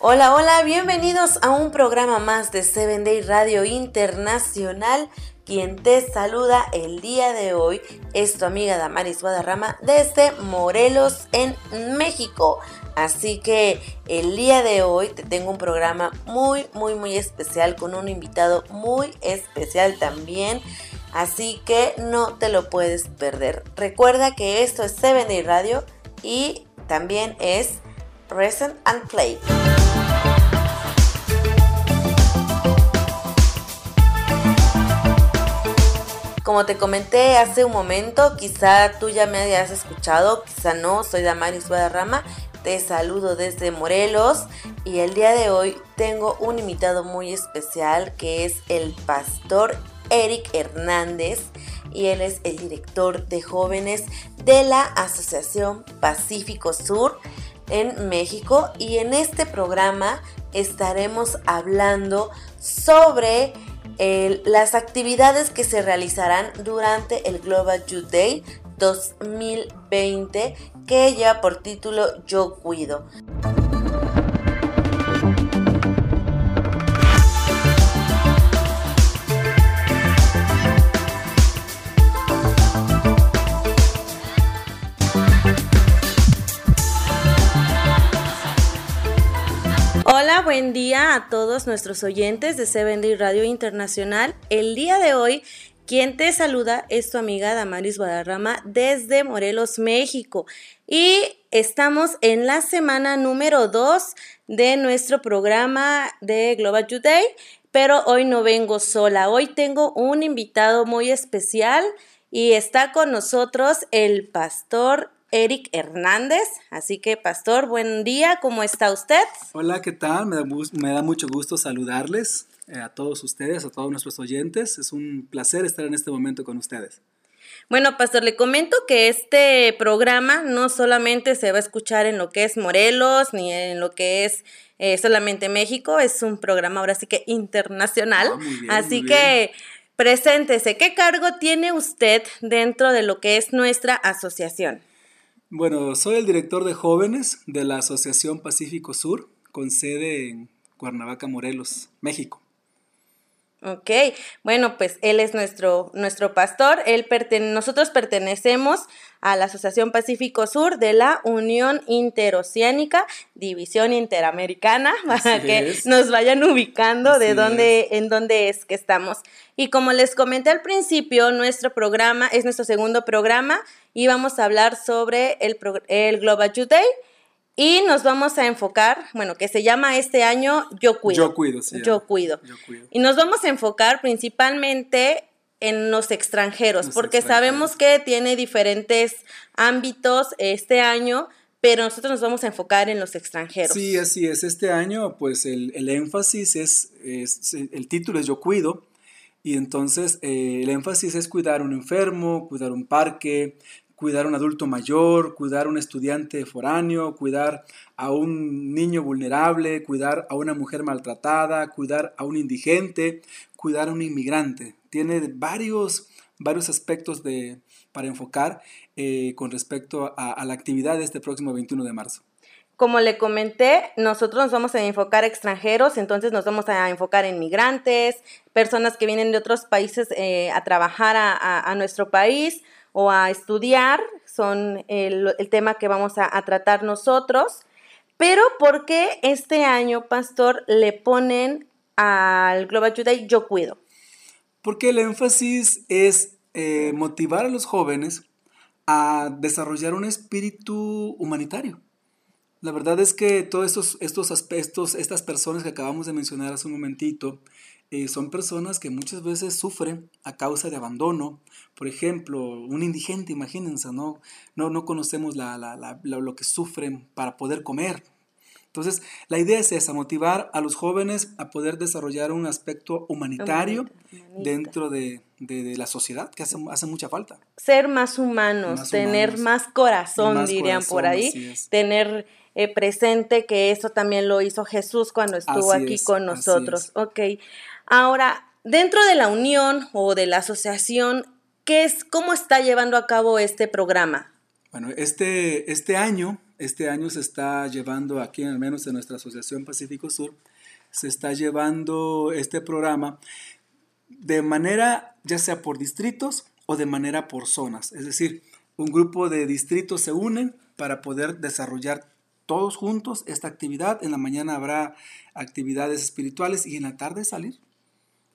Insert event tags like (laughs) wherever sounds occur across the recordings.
Hola, hola, bienvenidos a un programa más de Seven Day Radio Internacional. Quien te saluda el día de hoy es tu amiga Damaris Guadarrama desde Morelos, en México. Así que el día de hoy te tengo un programa muy, muy, muy especial con un invitado muy especial también. Así que no te lo puedes perder. Recuerda que esto es Seven Day Radio y también es Present and Play. Como te comenté hace un momento, quizá tú ya me hayas escuchado, quizá no, soy Damaris Guadarrama, te saludo desde Morelos y el día de hoy tengo un invitado muy especial que es el pastor Eric Hernández y él es el director de jóvenes de la Asociación Pacífico Sur en México y en este programa estaremos hablando sobre las actividades que se realizarán durante el Global Youth Day 2020 que lleva por título Yo Cuido. Hola, buen día a todos nuestros oyentes de Seven Day Radio Internacional. El día de hoy, quien te saluda es tu amiga Damaris Guadarrama desde Morelos, México. Y estamos en la semana número 2 de nuestro programa de Global Youth Day, pero hoy no vengo sola. Hoy tengo un invitado muy especial y está con nosotros el pastor Eric Hernández. Así que, pastor, buen día, ¿cómo está usted? Hola, ¿qué tal? Me da, mucho gusto saludarles eh, a todos ustedes, a todos nuestros oyentes. Es un placer estar en este momento con ustedes. Bueno, pastor, le comento que este programa no solamente se va a escuchar en lo que es Morelos, ni en lo que es eh, solamente México, es un programa ahora sí que internacional. Ah, Así que preséntese, ¿qué cargo tiene usted dentro de lo que es nuestra asociación? Bueno, soy el director de jóvenes de la Asociación Pacífico Sur, con sede en Cuernavaca, Morelos, México. Ok, bueno, pues él es nuestro, nuestro pastor. Él nosotros pertenecemos a la Asociación Pacífico Sur de la Unión Interoceánica, División Interamericana, (laughs) para que nos vayan ubicando de dónde, en dónde es que estamos. Y como les comenté al principio, nuestro programa es nuestro segundo programa y vamos a hablar sobre el, el Global Youth Day y nos vamos a enfocar, bueno, que se llama este año Yo Cuido. Yo Cuido, sí. Yo cuido. Yo cuido. Y nos vamos a enfocar principalmente en los extranjeros, porque sabemos que tiene diferentes ámbitos este año, pero nosotros nos vamos a enfocar en los extranjeros. Sí, así es. Este año, pues el, el énfasis es, es, el título es Yo Cuido, y entonces eh, el énfasis es cuidar a un enfermo, cuidar un parque, cuidar a un adulto mayor, cuidar a un estudiante foráneo, cuidar a un niño vulnerable, cuidar a una mujer maltratada, cuidar a un indigente, cuidar a un inmigrante. Tiene varios, varios aspectos de, para enfocar eh, con respecto a, a la actividad de este próximo 21 de marzo. Como le comenté, nosotros nos vamos a enfocar extranjeros, entonces nos vamos a enfocar en migrantes, personas que vienen de otros países eh, a trabajar a, nuestro país o a estudiar, son el, tema que vamos a, tratar nosotros. Pero ¿por qué este año, pastor, le ponen al Global Youth Yo Cuido? Porque el énfasis es eh, motivar a los jóvenes a desarrollar un espíritu humanitario. La verdad es que todos estos, estos aspectos, estas personas que acabamos de mencionar hace un momentito, eh, son personas que muchas veces sufren a causa de abandono. Por ejemplo, un indigente, imagínense, ¿no? No, no conocemos lo que sufren para poder comer. Entonces, la idea es esa, motivar a los jóvenes a poder desarrollar un aspecto humanitario dentro de, la sociedad, que hace, hace, mucha falta. Ser más humanos, tener más corazón, dirían por ahí, tener eh, presente que eso también lo hizo Jesús cuando estuvo aquí con nosotros. Ok, ahora, dentro de la unión o de la asociación, ¿qué es, ¿cómo está llevando a cabo este programa? Bueno, este, este año, este año se está llevando aquí, al menos en nuestra Asociación Pacífico Sur, se está llevando este programa de manera ya sea por distritos o de manera por zonas. Es decir, un grupo de distritos se unen para poder desarrollar todos juntos esta actividad. En la mañana habrá actividades espirituales y en la tarde salir.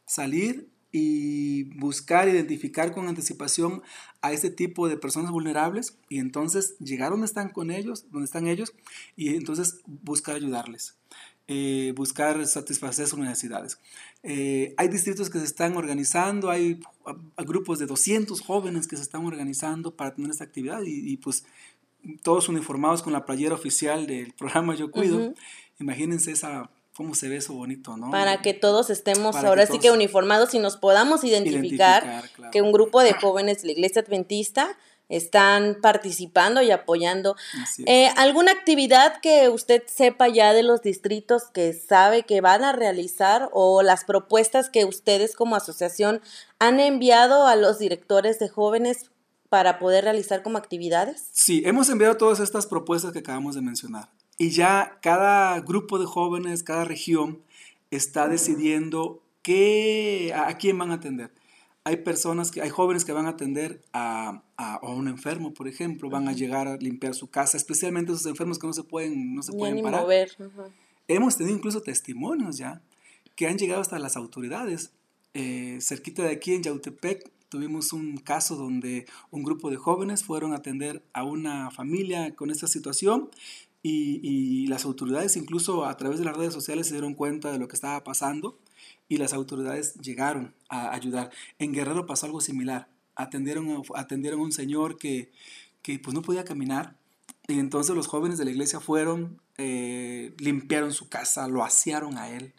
Salir y buscar, identificar con anticipación a este tipo de personas vulnerables y entonces llegar donde están con ellos, donde están ellos y entonces buscar ayudarles. Eh, buscar satisfacer sus necesidades. Eh, hay distritos que se están organizando, hay, grupos de 200 jóvenes que se están organizando para tener esta actividad y, pues todos uniformados con la playera oficial del programa Yo Cuido. Imagínense esa cómo se ve eso bonito, ¿no? Para que todos estemos ahora sí que uniformados y nos podamos identificar, que un grupo de jóvenes de la iglesia adventista están participando y apoyando. Eh, ¿Alguna actividad que usted sepa ya de los distritos que sabe que van a realizar o las propuestas que ustedes como asociación han enviado a los directores de jóvenes para poder realizar como actividades? Sí, hemos enviado todas estas propuestas que acabamos de mencionar. Y ya cada grupo de jóvenes, cada región está decidiendo qué, a quién van a atender hay personas que, hay jóvenes que van a atender a, un enfermo, por ejemplo, van a llegar a limpiar su casa, especialmente esos enfermos que no se pueden, no se pueden parar. Mover. Hemos tenido incluso testimonios ya que han llegado hasta las autoridades. Eh, cerquita de aquí en Yautepec tuvimos un caso donde un grupo de jóvenes fueron a atender a una familia con esta situación y, y, las autoridades incluso a través de las redes sociales se dieron cuenta de lo que estaba pasando y las autoridades llegaron a ayudar. En Guerrero pasó algo similar. Atendieron, atendieron a un señor que, que pues no podía caminar y entonces los jóvenes de la iglesia fueron, eh, limpiaron su casa, lo asearon a él.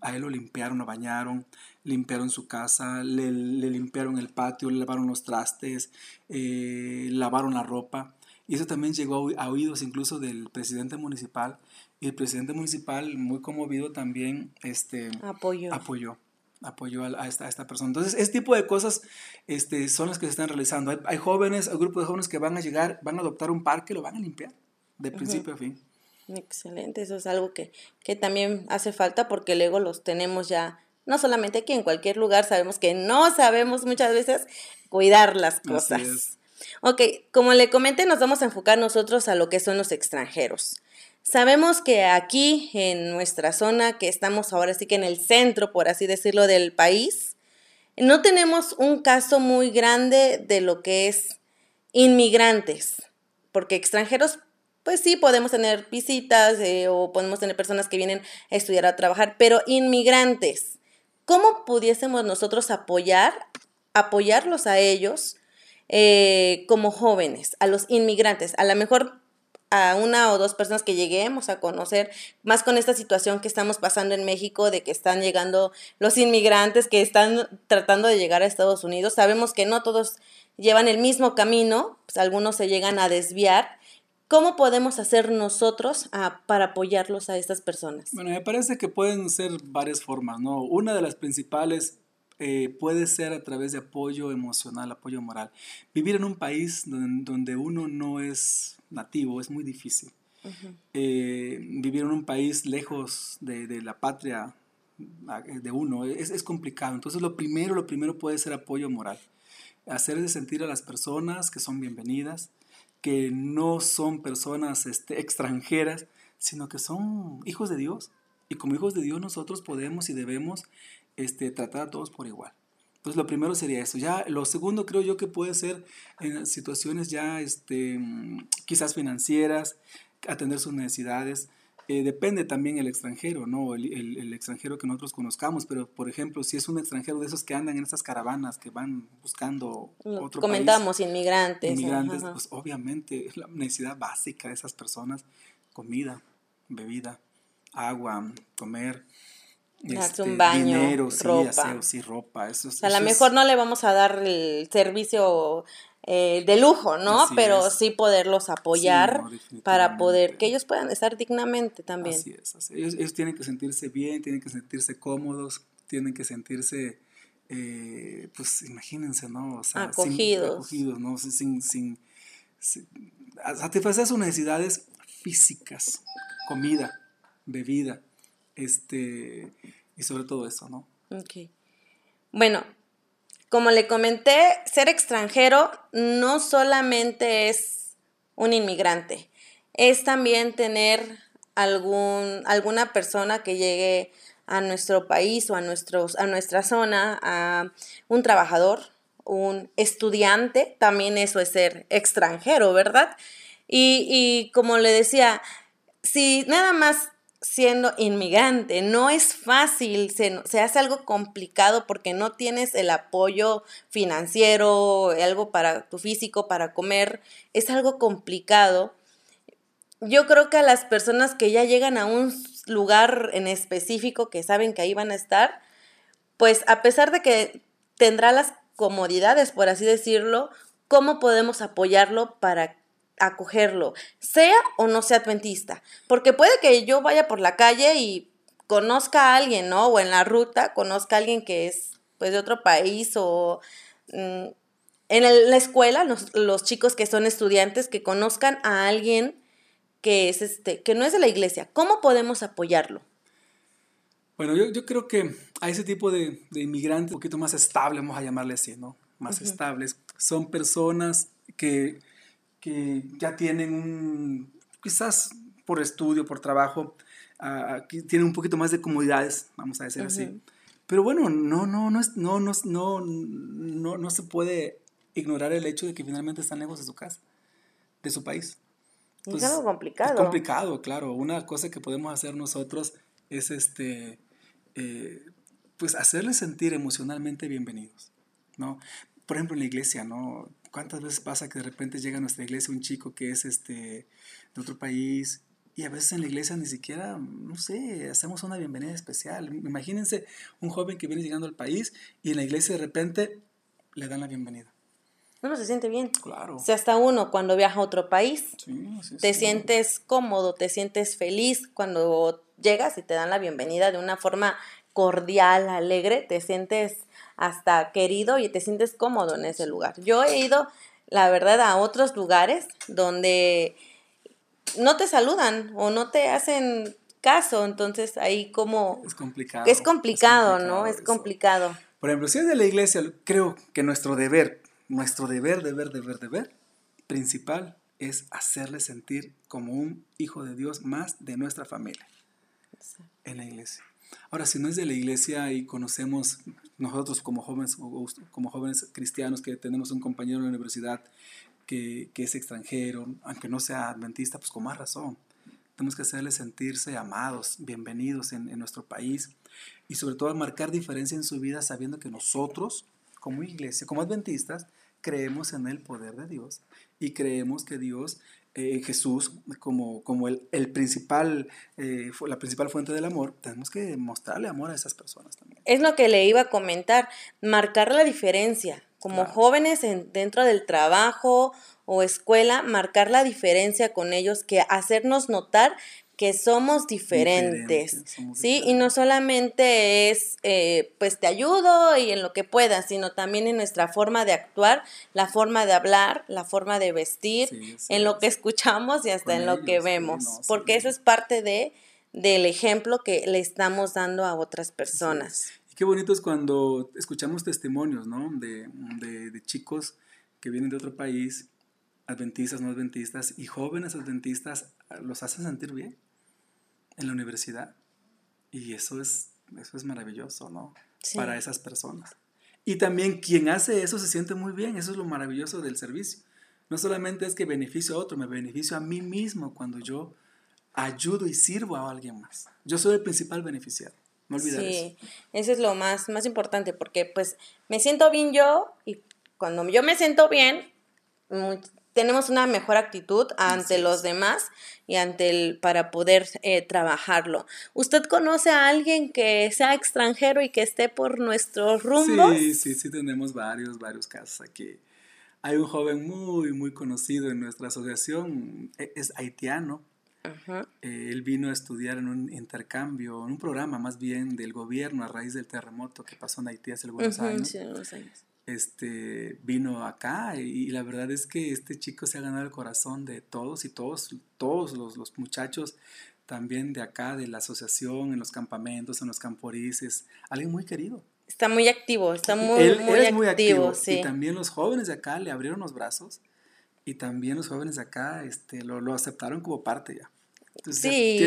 A él lo limpiaron, lo bañaron, limpiaron su casa, le, limpiaron el patio, le lavaron los trastes, eh, lavaron la ropa. Y eso también llegó a oídos incluso del presidente municipal, y el presidente municipal, muy conmovido, también este, apoyó. apoyó apoyó a, esta, a, esta, persona. Entonces, este tipo de cosas este, son las que se están realizando. Hay, hay jóvenes, hay grupos de jóvenes que van a llegar, van a adoptar un parque, lo van a limpiar, de principio a fin. Excelente, eso es algo que, que también hace falta porque luego los tenemos ya, no solamente aquí, en cualquier lugar, sabemos que no sabemos muchas veces cuidar las cosas. Ok, como le comenté, nos vamos a enfocar nosotros a lo que son los extranjeros. Sabemos que aquí en nuestra zona, que estamos ahora sí que en el centro, por así decirlo, del país, no tenemos un caso muy grande de lo que es inmigrantes, porque extranjeros, pues sí, podemos tener visitas eh, o podemos tener personas que vienen a estudiar, a trabajar, pero inmigrantes, ¿cómo pudiésemos nosotros apoyar, apoyarlos a ellos eh, como jóvenes, a los inmigrantes? A lo mejor a una o dos personas que lleguemos a conocer, más con esta situación que estamos pasando en México, de que están llegando los inmigrantes que están tratando de llegar a Estados Unidos. Sabemos que no todos llevan el mismo camino, pues algunos se llegan a desviar. ¿Cómo podemos hacer nosotros ah, para apoyarlos a estas personas? Bueno, me parece que pueden ser varias formas, ¿no? Una de las principales eh, puede ser a través de apoyo emocional, apoyo moral. Vivir en un país donde uno no es nativo es muy difícil. Eh, vivir en un país lejos de, la patria de uno es, es, complicado. Entonces lo primero, lo primero puede ser apoyo moral. Hacerle sentir a las personas que son bienvenidas, que no son personas este, extranjeras, sino que son hijos de Dios. Y como hijos de Dios nosotros podemos y debemos este, tratar a todos por igual. Pues lo primero sería eso. Ya lo segundo creo yo que puede ser en situaciones ya este, quizás financieras, atender sus necesidades. Eh, depende también el extranjero, ¿no? El, el, extranjero que nosotros conozcamos, pero por ejemplo, si es un extranjero de esos que andan en estas caravanas, que van buscando otro Comentamos, inmigrantes. Inmigrantes, pues obviamente (laughs) la necesidad básica de esas personas, comida, bebida, agua, comer, este, un baño, dinero, ropa. ropa. Eso, a lo mejor no le vamos a dar el servicio eh, de lujo, ¿no? Pero sí poderlos apoyar para poder que ellos puedan estar dignamente también. Así es. Ellos, ellos, tienen que sentirse bien, tienen que sentirse cómodos, tienen que sentirse, eh, pues imagínense, ¿no? O sea, acogidos. Sin, acogidos, ¿no? Sin, sin, satisfacer sus necesidades físicas, comida, bebida, este, y sobre todo eso, ¿no? Ok. Bueno, como le comenté, ser extranjero no solamente es un inmigrante, es también tener algún, alguna persona que llegue a nuestro país o a, nuestros, a nuestra zona, a un trabajador, un estudiante, también eso es ser extranjero, ¿verdad? Y, y como le decía, si nada más siendo inmigrante. No es fácil, se, se, hace algo complicado porque no tienes el apoyo financiero, algo para tu físico, para comer. Es algo complicado. Yo creo que a las personas que ya llegan a un lugar en específico que saben que ahí van a estar, pues a pesar de que tendrá las comodidades, por así decirlo, ¿cómo podemos apoyarlo para acogerlo, sea o no sea adventista. Porque puede que yo vaya por la calle y conozca a alguien, ¿no? O en la ruta conozca a alguien que es pues de otro país o mm, en la escuela, los, los, chicos que son estudiantes que conozcan a alguien que es este, que no es de la iglesia. ¿Cómo podemos apoyarlo? Bueno, yo, yo creo que a ese tipo de, de, inmigrantes un poquito más estables, vamos a llamarle así, ¿no? Más estables, son personas que que ya tienen un, quizás por estudio, por trabajo, uh, tienen un poquito más de comodidades, vamos a decir así. Pero bueno, no, no, no, es, no, no, no, no, no se puede ignorar el hecho de que finalmente están lejos de su casa, de su país. es algo complicado. Es complicado, claro. Una cosa que podemos hacer nosotros es este, eh, pues hacerles sentir emocionalmente bienvenidos, ¿no? Por ejemplo, en la iglesia, ¿no? ¿Cuántas veces pasa que de repente llega a nuestra iglesia un chico que es este, de otro país y a veces en la iglesia ni siquiera, no sé, hacemos una bienvenida especial. Imagínense un joven que viene llegando al país y en la iglesia de repente le dan la bienvenida. Uno se siente bien. Claro. O sea, hasta uno cuando viaja a otro país, te sientes cómodo, te sientes feliz cuando llegas y te dan la bienvenida de una forma cordial, alegre, te sientes hasta querido y te sientes cómodo en ese lugar. Yo he ido, la verdad, a otros lugares donde no te saludan o no te hacen caso, entonces ahí como... Es complicado. Es complicado, ¿no? Es complicado. Por ejemplo, si es de la iglesia, creo que nuestro deber, nuestro deber, deber, deber, deber principal es hacerle sentir como un hijo de Dios más de nuestra familia en la iglesia. Ahora, si no es de la iglesia y conocemos nosotros como jóvenes, como jóvenes cristianos que tenemos un compañero en la universidad que, que es extranjero, aunque no sea adventista, pues con más razón. Tenemos que hacerles sentirse amados, bienvenidos en, en nuestro país y sobre todo marcar diferencia en su vida sabiendo que nosotros, como iglesia, como adventistas, creemos en el poder de Dios y creemos que Dios eh, Jesús como, como el, el principal, eh, la principal fuente del amor, tenemos que mostrarle amor a esas personas también. Es lo que le iba a comentar, marcar la diferencia. Como jóvenes en, dentro del trabajo o escuela, marcar la diferencia con ellos, que hacernos notar que somos diferentes, ¿sí? Y no solamente es, eh, pues te ayudo y en lo que puedas, sino también en nuestra forma de actuar, la forma de hablar, la forma de vestir, en lo que escuchamos y hasta en lo que vemos, porque eso es parte de del ejemplo que le estamos dando a otras personas. Y qué bonito es cuando escuchamos testimonios, ¿no? De, de, de chicos que vienen de otro país adventistas, no adventistas, y jóvenes adventistas los hacen sentir bien en la universidad. Y eso es, eso es maravilloso, ¿no? Para esas personas. Y también quien hace eso se siente muy bien, eso es lo maravilloso del servicio. No solamente es que beneficio a otro, me beneficio a mí mismo cuando yo ayudo y sirvo a alguien más. Yo soy el principal beneficiado. No olvidar sí, eso. es lo más, más importante, porque pues me siento bien yo y cuando yo me siento bien, tenemos una mejor actitud ante los demás y ante el para poder eh, trabajarlo. ¿Usted conoce a alguien que sea extranjero y que esté por nuestros rumbos? Sí, sí, sí, tenemos varios, varios casos aquí. Hay un joven muy, muy conocido en nuestra asociación, e, es haitiano, Eh, él vino a estudiar en un intercambio, en un programa más bien del gobierno a raíz del terremoto que pasó en Haití hace algunos años. Este, vino acá y, la verdad es que este chico se ha ganado el corazón de todos y todos, todos los, los muchachos también de acá, de la asociación, en los campamentos, en los camporices, alguien muy querido. Está muy activo, está muy, muy, activo, Sí. Y también los jóvenes de acá le abrieron los brazos y también los jóvenes de acá este, lo, lo aceptaron como parte ya. sí,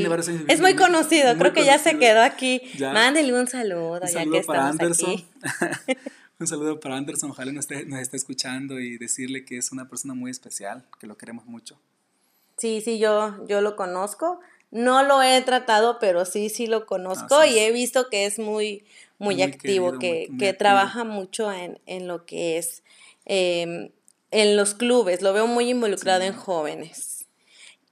es muy conocido, creo que ya se quedó aquí. Mándele un saludo, un saludo para Anderson. (laughs) un saludo para Anderson, ojalá nos esté, nos esté escuchando y decirle que es una persona muy especial, que lo queremos mucho. Sí, sí, yo, yo lo conozco. No lo he tratado, pero sí, sí lo conozco y he visto que es muy, muy, activo, que, que trabaja mucho en, en, lo que es em, en los clubes, lo veo muy involucrado en jóvenes.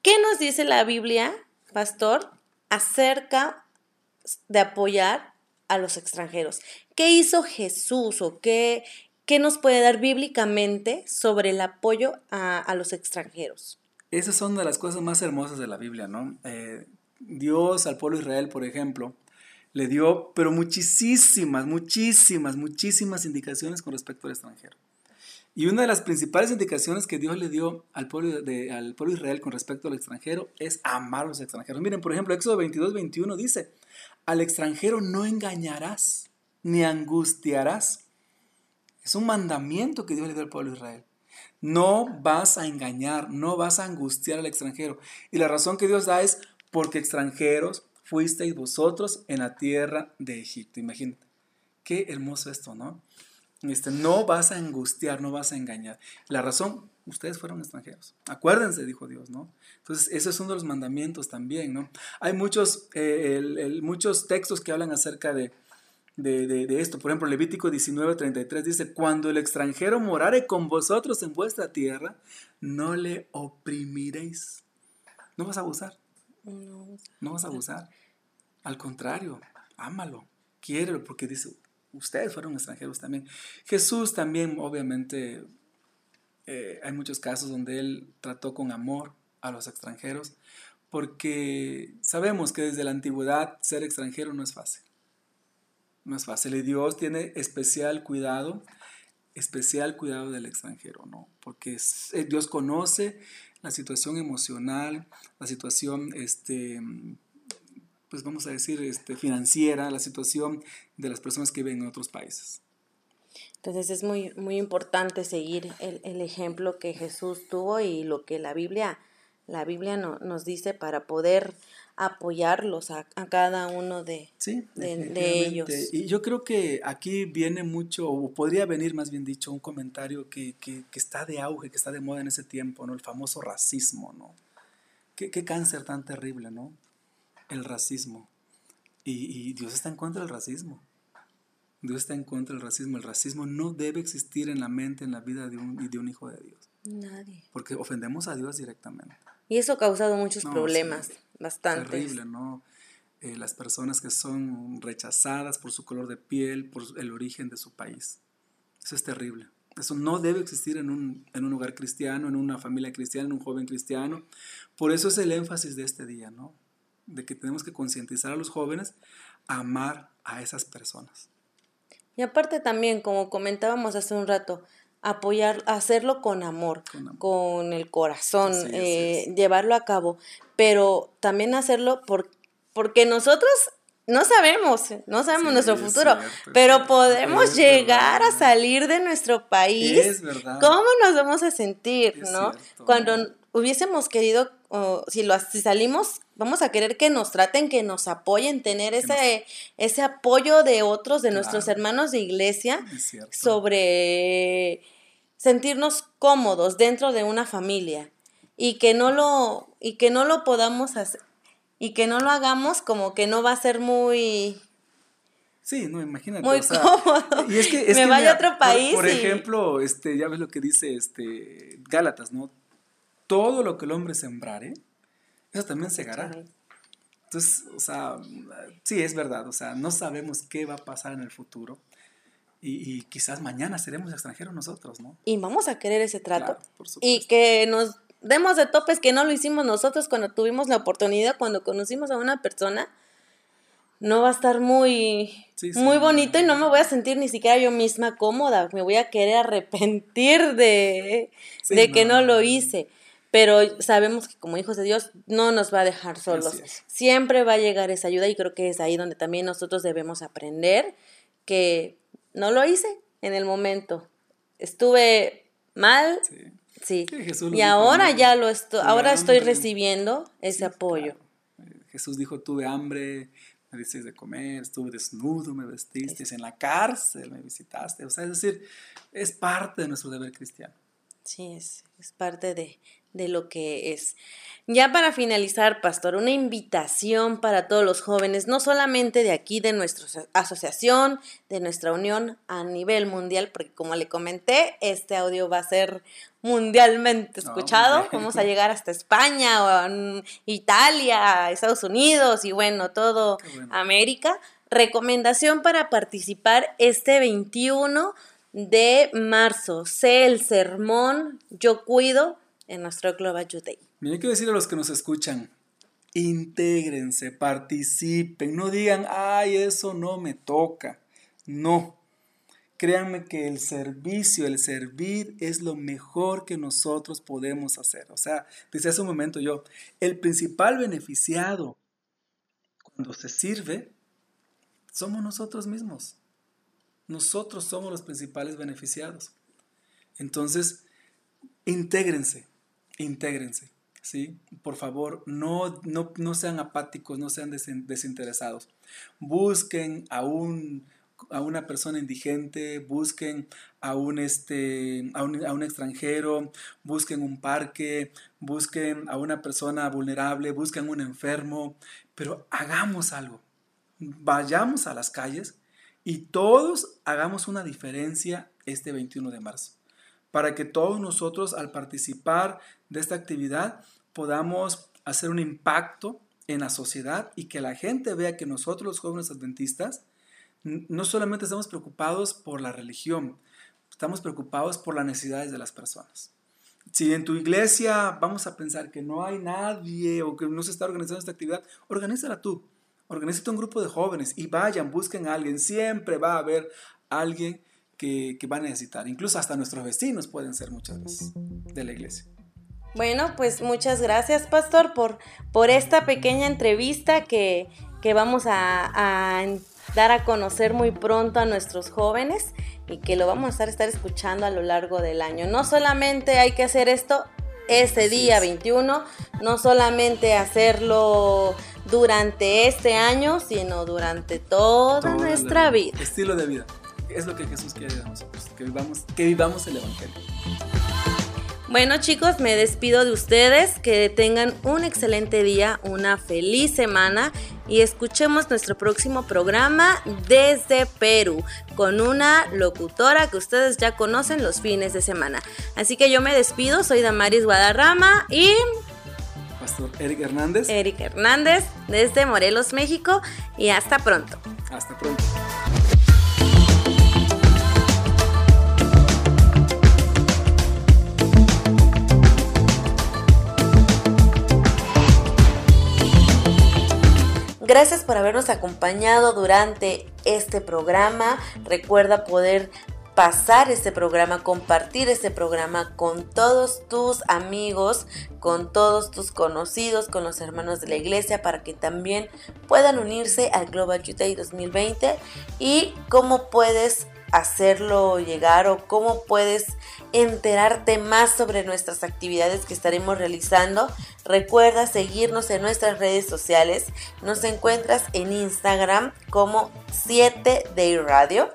¿Qué nos dice la Biblia, pastor, acerca de apoyar a los extranjeros? ¿Qué hizo Jesús o qué, qué nos puede dar bíblicamente sobre el apoyo a, los extranjeros? Esas son de las cosas más hermosas de la Biblia, ¿no? Eh, Dios al pueblo Israel, por ejemplo, le dio, pero muchísimas, muchísimas, muchísimas indicaciones con respecto al extranjero. Y una de las principales indicaciones que Dios le dio al pueblo de, al pueblo Israel con respecto al extranjero es amar a los extranjeros. Miren, por ejemplo, Éxodo 22, 21 dice, al extranjero no engañarás ni angustiarás. Es un mandamiento que Dios le dio al pueblo de Israel. No vas a engañar, no vas a angustiar al extranjero. Y la razón que Dios da es porque extranjeros fuisteis vosotros en la tierra de Egipto. Imagínate. Qué hermoso esto, ¿no? Este, no vas a angustiar, no vas a engañar. La razón, ustedes fueron extranjeros. Acuérdense, dijo Dios, ¿no? Entonces, ese es uno de los mandamientos también, ¿no? Hay muchos, eh, muchos textos que hablan acerca de, de, esto. Por ejemplo, Levítico 19:33 dice, cuando el extranjero morare con vosotros en vuestra tierra, no le oprimiréis. No vas a abusar. No, vas a abusar. Al contrario, ámalo, quiérelo, porque dice, ustedes fueron extranjeros también. Jesús también, obviamente, eh, hay muchos casos donde él trató con amor a los extranjeros, porque sabemos que desde la antigüedad ser extranjero no es fácil no es fácil. Y Dios tiene especial cuidado, especial cuidado del extranjero, ¿no? Porque eh, Dios conoce la situación emocional, la situación, este, pues vamos a decir, este, financiera, la situación de las personas que viven en otros países. Entonces es muy, muy importante seguir el, el ejemplo que Jesús tuvo y lo que la Biblia, la Biblia no, nos dice para poder apoyarlos a, cada uno de, de, ellos. Y yo creo que aquí viene mucho, o podría venir más bien dicho, un comentario que, está de auge, que está de moda en ese tiempo, ¿no? El famoso racismo, ¿no? Qué, cáncer tan terrible, ¿no? El racismo. Y, Dios está en contra del racismo. Dios está en contra del racismo. El racismo no debe existir en la mente, en la vida de un, de un hijo de Dios. Nadie. Porque ofendemos a Dios directamente. Y eso ha causado muchos problemas, bastante. Terrible, ¿no? Eh, las personas que son rechazadas por su color de piel, por el origen de su país. Eso es terrible. Eso no debe existir en un, en un hogar cristiano, en una familia cristiana, en un joven cristiano. Por eso es el énfasis de este día, ¿no? De que tenemos que concientizar a los jóvenes a amar a esas personas. Y aparte también, como comentábamos hace un rato, apoyar, hacerlo con amor, con, el corazón, eh, llevarlo a cabo, pero también hacerlo por, porque nosotros no sabemos, no sabemos nuestro futuro, pero podemos llegar a salir de nuestro país. ¿Cómo nos vamos a sentir, no? Cuando hubiésemos querido, si, lo, si salimos, vamos a querer que nos traten, que nos apoyen, tener ese, ese apoyo de otros, de nuestros hermanos de iglesia, sobre sentirnos cómodos dentro de una familia y que no lo y que no lo podamos hacer y que no lo hagamos como que no va a ser muy Sí, no, imagínate. Muy cómodo. Y es que, me vaya a otro país. Por, ejemplo, este, ya ves lo que dice este Gálatas, ¿no? Todo lo que el hombre sembrare, eso también segará. Entonces, o sea, sí, es verdad, o sea, no sabemos qué va a pasar en el futuro y, quizás mañana seremos extranjeros nosotros, ¿no? Y vamos a querer ese trato. y que nos demos de topes que no lo hicimos nosotros cuando tuvimos la oportunidad, cuando conocimos a una persona, no va a estar muy, muy bonito y no me voy a sentir ni siquiera yo misma cómoda. Me voy a querer arrepentir de, de que no. lo hice. Pero sabemos que como hijos de Dios no nos va a dejar solos. Siempre va a llegar esa ayuda y creo que es ahí donde también nosotros debemos aprender que no lo hice en el momento. Estuve mal. Sí. y ahora ya lo estoy, ahora estoy recibiendo ese apoyo. Jesús dijo, tuve hambre, me diste de comer, estuve desnudo, me vestiste, en la cárcel me visitaste. O sea, es decir, es parte de nuestro deber cristiano. Sí, es, es parte de, de lo que es. Ya para finalizar, pastor, una invitación para todos los jóvenes, no solamente de aquí, de nuestra asociación, de nuestra unión a nivel mundial, porque como le comenté, este audio va a ser mundialmente escuchado. Vamos a llegar hasta España, o Italia, Estados Unidos y bueno, todo América. Recomendación para participar este 21 de marzo. Sé el sermón, yo cuido en nuestro Global Youth Day. Mira, quiero decir a los que nos escuchan, intégrense, participen, no digan, ay, eso no me toca. No. Créanme que el servicio, el servir es lo mejor que nosotros podemos hacer. O sea, desde hace un momento yo, el principal beneficiado cuando se sirve somos nosotros mismos. Nosotros somos los principales beneficiados. Entonces, intégrense, intégrense, ¿sí? Por favor, no, no, sean apáticos, no sean desinteresados. Busquen a un a una persona indigente, busquen a un, este, a un, a un, extranjero, busquen un parque, busquen a una persona vulnerable, busquen un enfermo, pero hagamos algo. Vayamos a las calles y todos hagamos una diferencia este 21 de marzo para que todos nosotros al participar de esta actividad podamos hacer un impacto en la sociedad y que la gente vea que nosotros los jóvenes adventistas no solamente estamos preocupados por la religión, estamos preocupados por las necesidades de las personas. Si en tu iglesia vamos a pensar que no hay nadie o que no se está organizando esta actividad, organízala tú. Organízate un grupo de jóvenes y vayan, busquen a alguien. Siempre va a haber alguien que, va a necesitar. Incluso hasta nuestros vecinos pueden ser muchas veces de la iglesia. Bueno, pues muchas gracias, Pastor, por, por esta pequeña entrevista que, vamos a, dar a conocer muy pronto a nuestros jóvenes y que lo vamos a estar, escuchando a lo largo del año. No solamente hay que hacer esto ese día 21, no solamente hacerlo durante este año, sino durante toda nuestra vida. Estilo de vida es lo que Jesús quiere de nosotros, que vivamos, que vivamos el Evangelio. Bueno chicos, me despido de ustedes, que tengan un excelente día, una feliz semana y escuchemos nuestro próximo programa desde Perú con una locutora que ustedes ya conocen los fines de semana. Así que yo me despido, soy Damaris Guadarrama y... Pastor Eric Hernández. Eric Hernández desde Morelos, México y hasta pronto. Hasta pronto. Gracias por habernos acompañado durante este programa. Recuerda poder pasar este programa, compartir este programa con todos tus amigos, con todos tus conocidos, con los hermanos de la iglesia, para que también puedan unirse al Global Youth Day 2020 y cómo puedes hacerlo llegar o cómo puedes enterarte más sobre nuestras actividades que estaremos realizando. Recuerda seguirnos en nuestras redes sociales. Nos encuentras en Instagram como 7 Day Radio.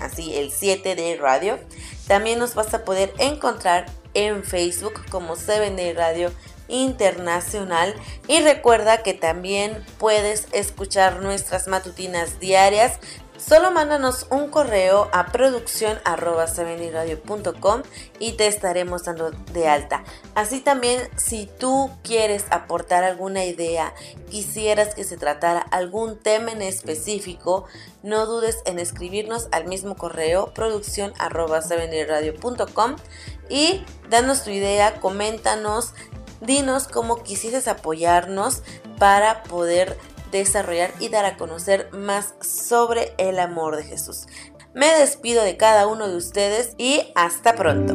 Así, el 7 Day Radio. También nos vas a poder encontrar en Facebook como 7 Day Radio internacional y recuerda que también puedes escuchar nuestras matutinas diarias Solo mándanos un correo a producción y te estaremos dando de alta. Así también, si tú quieres aportar alguna idea, quisieras que se tratara algún tema en específico, no dudes en escribirnos al mismo correo producción y danos tu idea, coméntanos dinos cómo quisieses apoyarnos para poder desarrollar y dar a conocer más sobre el amor de Jesús. Me despido de cada uno de ustedes y hasta pronto.